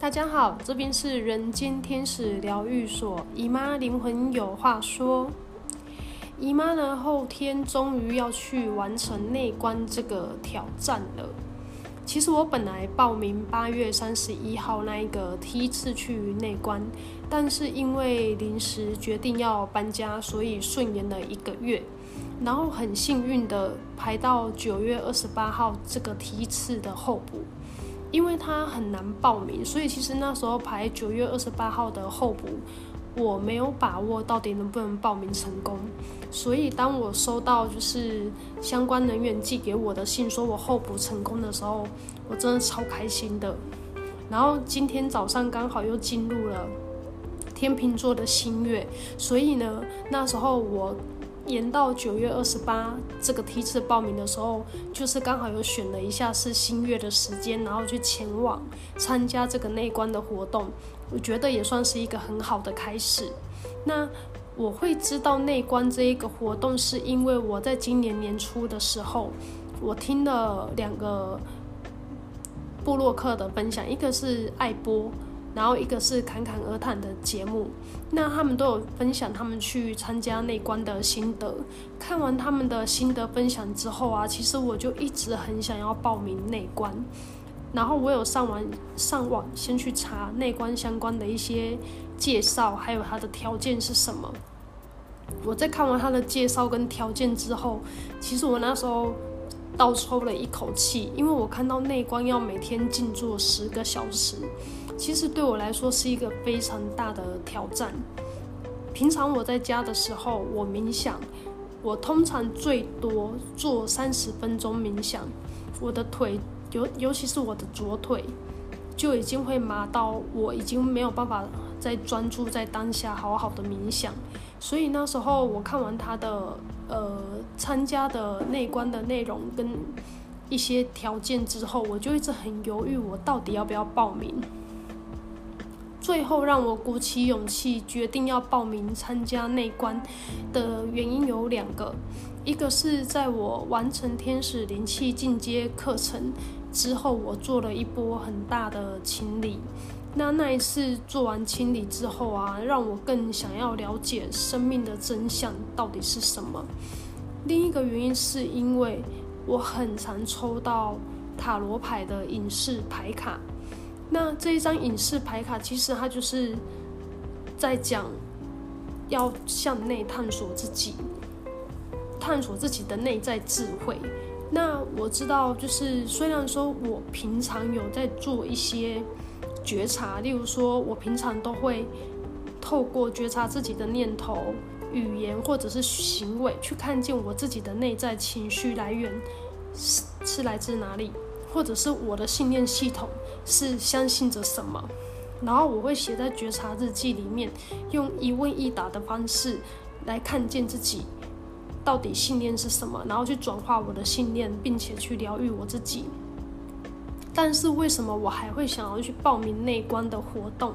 大家好，这边是人间天使疗愈所，姨妈灵魂有话说。姨妈呢，后天终于要去完成内观这个挑战了。其实我本来报名八月三十一号那一个梯次去内观，但是因为临时决定要搬家，所以顺延了一个月。然后很幸运的排到九月二十八号这个梯次的候补。因为它很难报名，所以其实那时候排九月二十八号的候补，我没有把握到底能不能报名成功。所以当我收到就是相关人员寄给我的信，说我候补成功的时候，我真的超开心的。然后今天早上刚好又进入了天秤座的新月，所以呢，那时候我。延到九月二十八这个梯次报名的时候，就是刚好有选了一下是新月的时间，然后去前往参加这个内观的活动，我觉得也算是一个很好的开始。那我会知道内观这一个活动，是因为我在今年年初的时候，我听了两个部落客的分享，一个是爱播。然后一个是侃侃而谈的节目，那他们都有分享他们去参加内观的心得。看完他们的心得分享之后啊，其实我就一直很想要报名内观。然后我有上完上网先去查内观相关的一些介绍，还有它的条件是什么。我在看完他的介绍跟条件之后，其实我那时候倒抽了一口气，因为我看到内观要每天静坐十个小时。其实对我来说是一个非常大的挑战。平常我在家的时候，我冥想，我通常最多做三十分钟冥想，我的腿尤尤其是我的左腿就已经会麻到，我已经没有办法再专注在当下好好的冥想。所以那时候我看完他的呃参加的内观的内容跟一些条件之后，我就一直很犹豫，我到底要不要报名。最后让我鼓起勇气决定要报名参加内观的原因有两个，一个是在我完成天使灵气进阶课程之后，我做了一波很大的清理。那那一次做完清理之后啊，让我更想要了解生命的真相到底是什么。另一个原因是因为我很常抽到塔罗牌的影视牌卡。那这一张隐士牌卡，其实它就是在讲要向内探索自己，探索自己的内在智慧。那我知道，就是虽然说我平常有在做一些觉察，例如说，我平常都会透过觉察自己的念头、语言或者是行为，去看见我自己的内在情绪来源是是来自哪里。或者是我的信念系统是相信着什么，然后我会写在觉察日记里面，用一问一答的方式来看见自己到底信念是什么，然后去转化我的信念，并且去疗愈我自己。但是为什么我还会想要去报名内观的活动？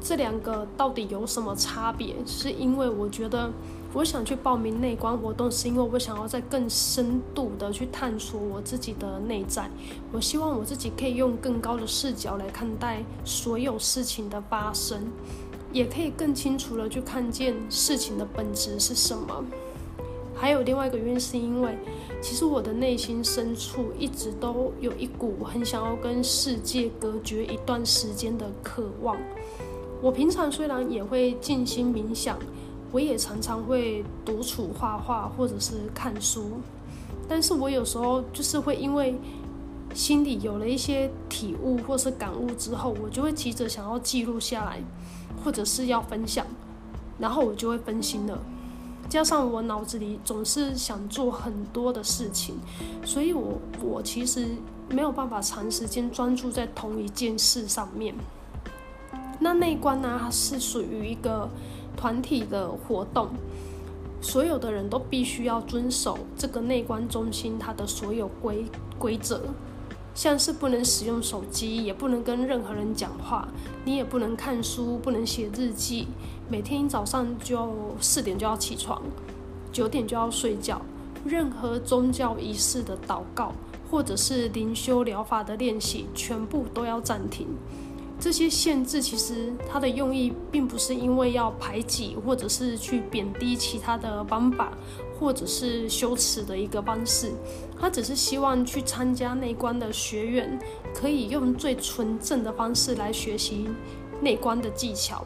这两个到底有什么差别？是因为我觉得。我想去报名内观活动，是因为我想要再更深度的去探索我自己的内在。我希望我自己可以用更高的视角来看待所有事情的发生，也可以更清楚的去看见事情的本质是什么。还有另外一个原因，是因为其实我的内心深处一直都有一股很想要跟世界隔绝一段时间的渴望。我平常虽然也会静心冥想。我也常常会独处画画，或者是看书，但是我有时候就是会因为心里有了一些体悟或是感悟之后，我就会急着想要记录下来，或者是要分享，然后我就会分心了。加上我脑子里总是想做很多的事情，所以我我其实没有办法长时间专注在同一件事上面。那内观呢，它是属于一个。团体的活动，所有的人都必须要遵守这个内观中心它的所有规规则，像是不能使用手机，也不能跟任何人讲话，你也不能看书，不能写日记，每天早上就四点就要起床，九点就要睡觉，任何宗教仪式的祷告或者是灵修疗法的练习，全部都要暂停。这些限制其实它的用意并不是因为要排挤或者是去贬低其他的方法，或者是羞耻的一个方式，他只是希望去参加内观的学员可以用最纯正的方式来学习内观的技巧。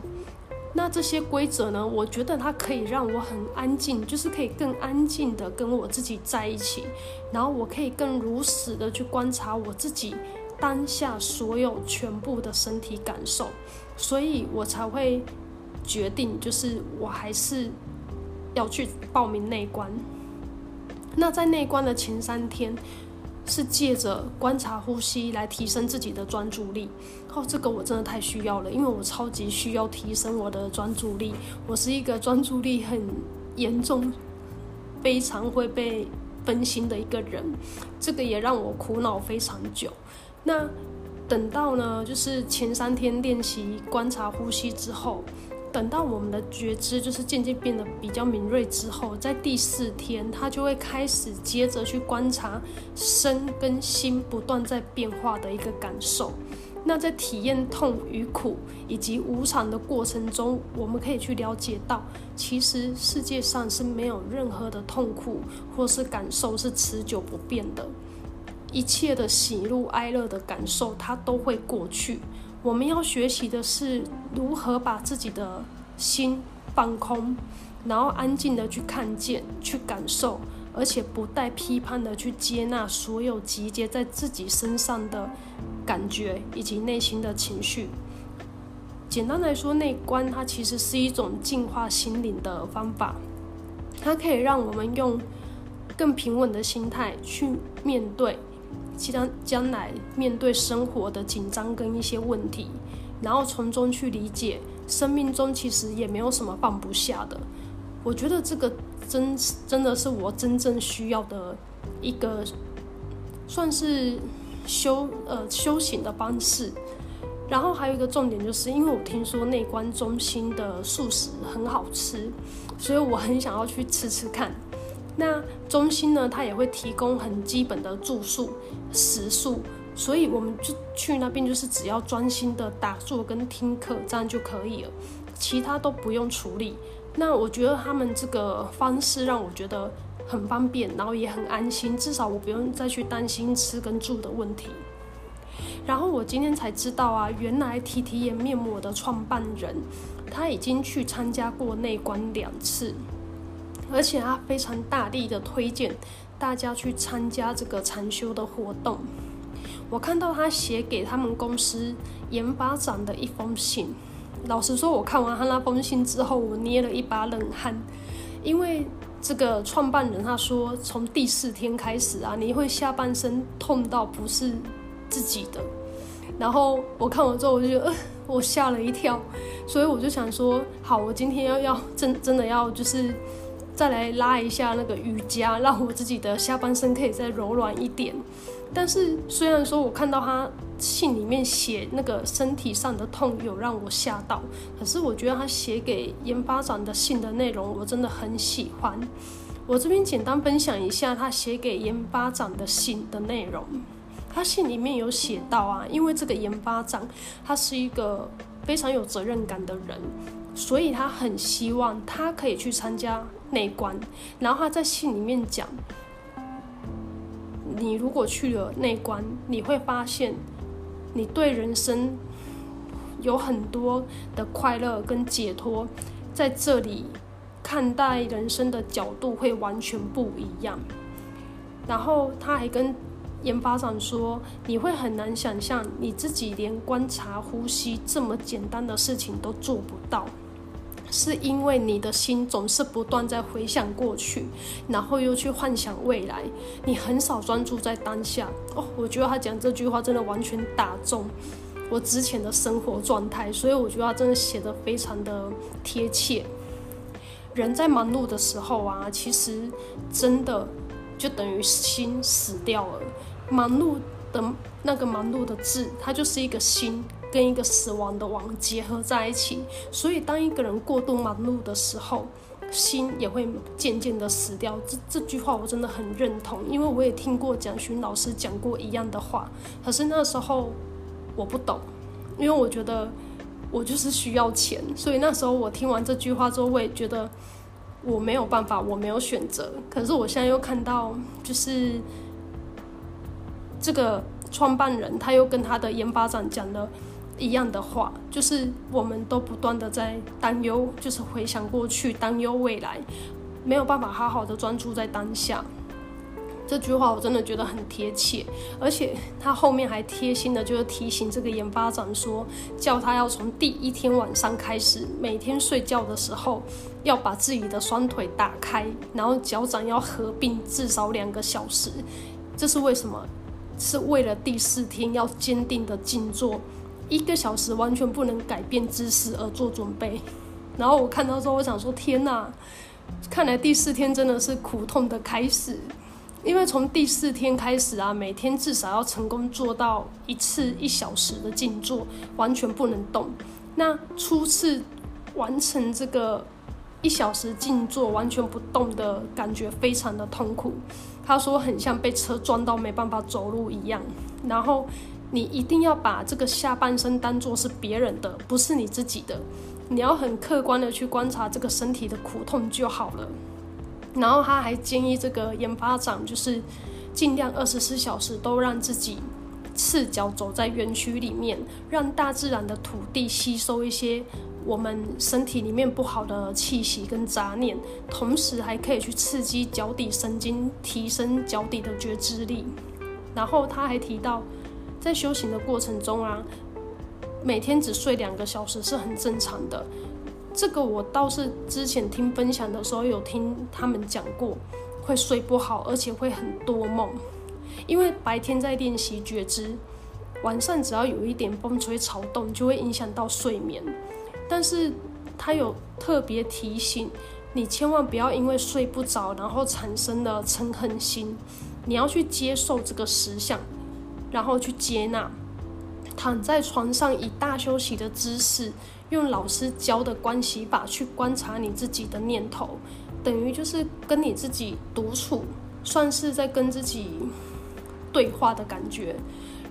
那这些规则呢，我觉得它可以让我很安静，就是可以更安静的跟我自己在一起，然后我可以更如实的去观察我自己。当下所有全部的身体感受，所以我才会决定，就是我还是要去报名内观。那在内观的前三天，是借着观察呼吸来提升自己的专注力。哦，这个我真的太需要了，因为我超级需要提升我的专注力。我是一个专注力很严重、非常会被分心的一个人，这个也让我苦恼非常久。那等到呢，就是前三天练习观察呼吸之后，等到我们的觉知就是渐渐变得比较敏锐之后，在第四天，他就会开始接着去观察身跟心不断在变化的一个感受。那在体验痛与苦以及无常的过程中，我们可以去了解到，其实世界上是没有任何的痛苦或是感受是持久不变的。一切的喜怒哀乐的感受，它都会过去。我们要学习的是如何把自己的心放空，然后安静的去看见、去感受，而且不带批判的去接纳所有集结在自己身上的感觉以及内心的情绪。简单来说，内观它其实是一种净化心灵的方法，它可以让我们用更平稳的心态去面对。将将来面对生活的紧张跟一些问题，然后从中去理解生命中其实也没有什么放不下的。我觉得这个真真的是我真正需要的一个算是修呃修行的方式。然后还有一个重点就是，因为我听说内观中心的素食很好吃，所以我很想要去吃吃看。那中心呢，它也会提供很基本的住宿、食宿，所以我们就去那边，就是只要专心的打坐跟听课，这样就可以了，其他都不用处理。那我觉得他们这个方式让我觉得很方便，然后也很安心，至少我不用再去担心吃跟住的问题。然后我今天才知道啊，原来提提颜面膜的创办人，他已经去参加过内观两次。而且他非常大力的推荐大家去参加这个禅修的活动。我看到他写给他们公司研发长的一封信，老实说，我看完他那封信之后，我捏了一把冷汗，因为这个创办人他说，从第四天开始啊，你会下半身痛到不是自己的。然后我看完之后，我就觉得，呃，我吓了一跳，所以我就想说，好，我今天要要真真的要就是。再来拉一下那个瑜伽，让我自己的下半身可以再柔软一点。但是虽然说我看到他信里面写那个身体上的痛有让我吓到，可是我觉得他写给研发长的信的内容我真的很喜欢。我这边简单分享一下他写给研发长的信的内容。他信里面有写到啊，因为这个研发长他是一个非常有责任感的人，所以他很希望他可以去参加。内观，然后他在信里面讲，你如果去了内观，你会发现，你对人生有很多的快乐跟解脱，在这里看待人生的角度会完全不一样。然后他还跟研发长说，你会很难想象你自己连观察呼吸这么简单的事情都做不到。是因为你的心总是不断在回想过去，然后又去幻想未来，你很少专注在当下。哦，我觉得他讲这句话真的完全打中我之前的生活状态，所以我觉得他真的写得非常的贴切。人在忙碌的时候啊，其实真的就等于心死掉了。忙碌的那个忙碌的字，它就是一个心。跟一个死亡的亡结合在一起，所以当一个人过度忙碌的时候，心也会渐渐的死掉。这这句话我真的很认同，因为我也听过蒋勋老师讲过一样的话。可是那时候我不懂，因为我觉得我就是需要钱，所以那时候我听完这句话之后，我也觉得我没有办法，我没有选择。可是我现在又看到，就是这个创办人他又跟他的研发长讲了一样的话，就是我们都不断的在担忧，就是回想过去，担忧未来，没有办法好好的专注在当下。这句话我真的觉得很贴切，而且他后面还贴心的，就是提醒这个研发长说，叫他要从第一天晚上开始，每天睡觉的时候要把自己的双腿打开，然后脚掌要合并至少两个小时。这是为什么？是为了第四天要坚定的静坐一个小时，完全不能改变姿势而做准备。然后我看到之后，我想说：天哪，看来第四天真的是苦痛的开始。因为从第四天开始啊，每天至少要成功做到一次一小时的静坐，完全不能动。那初次完成这个一小时静坐完全不动的感觉，非常的痛苦。他说很像被车撞到没办法走路一样。然后你一定要把这个下半身当作是别人的，不是你自己的。你要很客观的去观察这个身体的苦痛就好了。然后他还建议这个研发长，就是尽量二十四小时都让自己赤脚走在园区里面，让大自然的土地吸收一些我们身体里面不好的气息跟杂念，同时还可以去刺激脚底神经，提升脚底的觉知力。然后他还提到，在修行的过程中啊，每天只睡两个小时是很正常的。这个我倒是之前听分享的时候有听他们讲过，会睡不好，而且会很多梦，因为白天在练习觉知，晚上只要有一点风吹草动就会影响到睡眠。但是他有特别提醒你，千万不要因为睡不着，然后产生了嗔恨心，你要去接受这个实相，然后去接纳，躺在床上以大休息的姿势。用老师教的观息法去观察你自己的念头，等于就是跟你自己独处，算是在跟自己对话的感觉。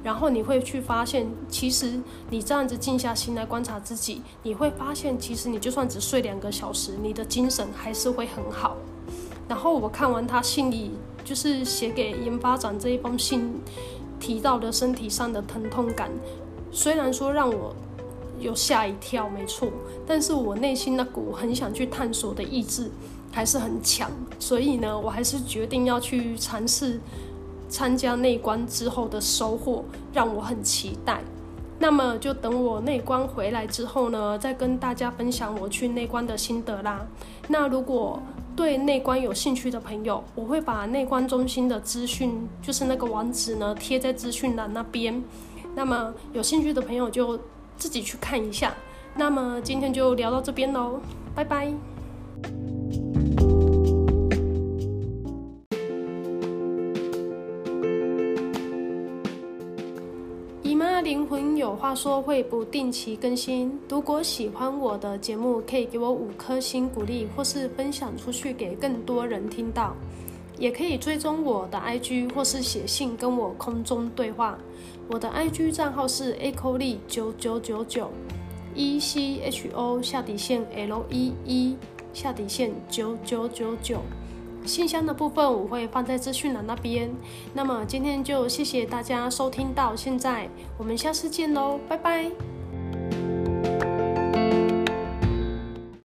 然后你会去发现，其实你这样子静下心来观察自己，你会发现，其实你就算只睡两个小时，你的精神还是会很好。然后我看完他信里，就是写给研发长这一封信提到的身体上的疼痛感，虽然说让我。有吓一跳，没错，但是我内心那股很想去探索的意志还是很强，所以呢，我还是决定要去尝试参加内观之后的收获，让我很期待。那么就等我内观回来之后呢，再跟大家分享我去内观的心得啦。那如果对内观有兴趣的朋友，我会把内观中心的资讯，就是那个网址呢，贴在资讯栏那边。那么有兴趣的朋友就。自己去看一下。那么今天就聊到这边喽，拜拜。姨妈灵魂有话说会不定期更新，如果喜欢我的节目，可以给我五颗星鼓励，或是分享出去给更多人听到。也可以追踪我的 IG 或是写信跟我空中对话。我的 IG 账号是 echo 利九九九九，E C H O 下底线 L E E 下底线九九九九。信箱的部分我会放在资讯栏那边。那么今天就谢谢大家收听到现在，我们下次见喽，拜拜。